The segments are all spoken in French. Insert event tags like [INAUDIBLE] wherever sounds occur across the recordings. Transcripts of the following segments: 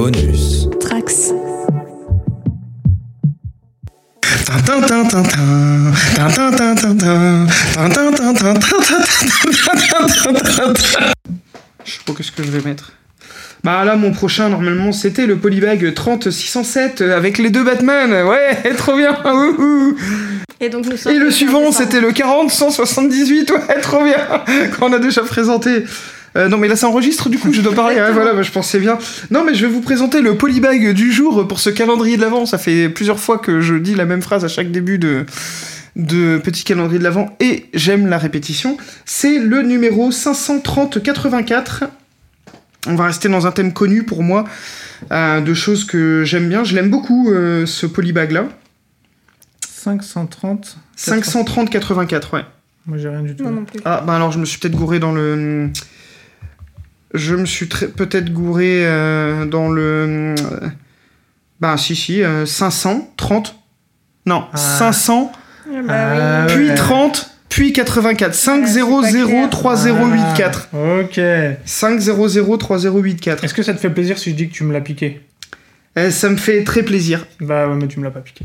Bonus. Trax. Je sais pas qu'est-ce que je vais mettre. Bah là, mon prochain, normalement, c'était le Polybag 30607 avec les deux Batman. Ouais, [LAUGHS] trop bien. Et donc nous Et le suivant, c'était le 40-178. Ouais, trop bien. Qu'on a déjà présenté. Euh, non mais là ça enregistre du coup je dois parler ouais, voilà bah, je pensais bien non mais je vais vous présenter le polybag du jour pour ce calendrier de l'avant ça fait plusieurs fois que je dis la même phrase à chaque début de de petit calendrier de l'avant et j'aime la répétition c'est le numéro 530-84 on va rester dans un thème connu pour moi euh, de choses que j'aime bien je l'aime beaucoup euh, ce polybag là 530. 530-84 ouais Moi j'ai rien du tout. Non, non plus. Ah, bah alors je me suis peut-être gouré dans le. Je me suis très- peut-être gouré euh, dans le. Bah, si, si, euh, 530. Non, Ah. 500, Ah bah Ah, puis ouais. 30, puis 84. 5 Ouais, c'est 0 pas 0 clair. 3 0 8 4. Ah, Ok. 5 0 0 3 0 8 4. Est-ce que ça te fait plaisir si je dis que tu me l'as piqué? Eh, ça me fait très plaisir. Bah ouais, mais tu me l'as pas piqué.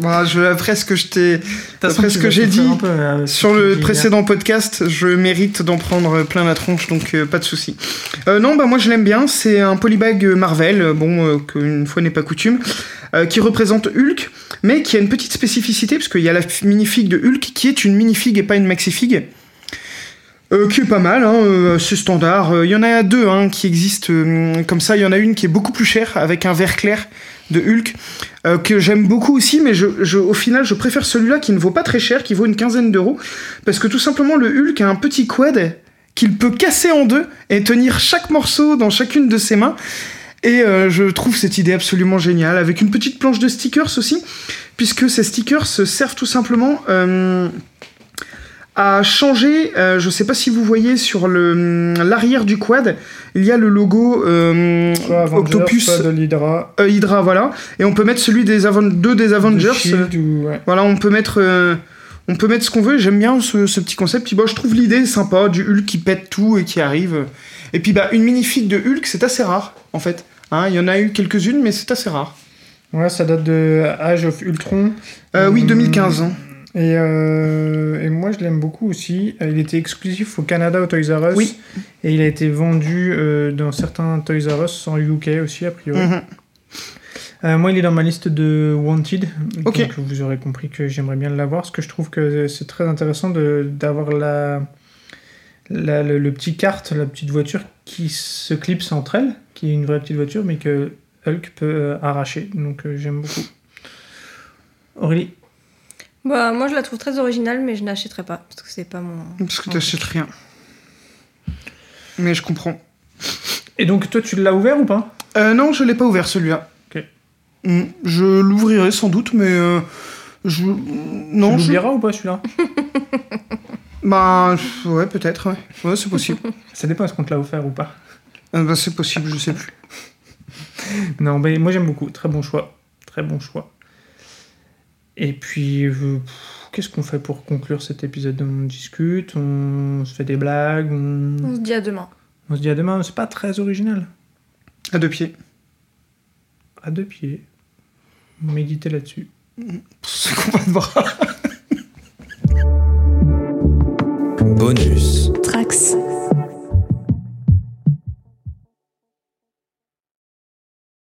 Bah, je, après ce que je t'ai. Après ce j'ai dit peu, euh, Sur le précédent podcast, je mérite d'en prendre plein la tronche, donc euh, pas de souci. Euh, non, bah moi je l'aime bien. C'est un polybag Marvel, bon, qu'une fois n'est pas coutume, qui représente Hulk, mais qui a une petite spécificité parce qu'il y a la minifig de Hulk qui est une minifig et pas une maxifig. Euh, qui est pas mal, hein, euh, c'est standard. Euh, Il y en a deux hein, qui existent comme ça. Il y en a une qui est beaucoup plus chère avec un vert clair de Hulk euh, que j'aime beaucoup aussi, mais je, au final je préfère celui-là qui ne vaut pas très cher, qui vaut une quinzaine d'euros, parce que tout simplement le Hulk a un petit quad qu'il peut casser en deux et tenir chaque morceau dans chacune de ses mains. Et euh, je trouve cette idée absolument géniale, avec une petite planche de stickers aussi, puisque ces stickers servent tout simplement euh, à changer, euh, je sais pas si vous voyez sur le l'arrière du quad, il y a le logo euh, Avengers, Octopus de euh, Hydra, voilà. Et on peut mettre celui des Aven- deux des de Avengers. Ou- ouais. Voilà, on peut mettre, euh, on peut mettre ce qu'on veut. J'aime bien ce, ce petit concept. Puis, bon, je trouve l'idée sympa du Hulk qui pète tout et qui arrive. Et puis, bah, une minifig de Hulk, c'est assez rare, en fait. Hein, Il y en a eu quelques-unes, mais c'est assez rare. Ouais, ça date de Age of Ultron. Euh, oui, Hum, 2015. hein. Et, euh, et moi, je l'aime beaucoup aussi. Il était exclusif au Canada, au Toys R Us. Oui. Et il a été vendu euh, dans certains Toys R Us, en UK aussi, a priori. Mhm. Euh, moi, il est dans ma liste de Wanted. Ok. Donc, vous aurez compris que j'aimerais bien l'avoir. Parce que je trouve que c'est très intéressant d'avoir la, la- le, le petit kart, la petite voiture qui se clipse entre elles, qui est une vraie petite voiture, mais que Hulk peut euh, arracher. Donc, j'aime beaucoup. Aurélie Bah, moi je la trouve très originale, mais je n'achèterai pas parce que c'est pas mon. Parce que t'achètes rien. Mais je comprends. Et donc, toi, tu l'as ouvert ou pas? Euh, non, je l'ai pas ouvert celui-là. Ok. Mm, Je l'ouvrirai sans doute, mais euh, je non. tu je- l'oublieras ou pas celui-là? [LAUGHS] Bah ouais, peut-être. Ouais, ouais c'est possible. [LAUGHS] Ça dépend est-ce qu'on te l'a offert ou pas? Euh, bah, c'est possible, je sais plus. Non, mais moi j'aime beaucoup. Très bon choix. Très bon choix. Et puis, euh, qu'est-ce qu'on fait pour conclure cet épisode On discute, on se fait des blagues, on, On se dit à demain. on se dit à demain. C'est pas très original. À deux pieds. À deux pieds. Méditez là-dessus. C'est de. Bonus. Trax.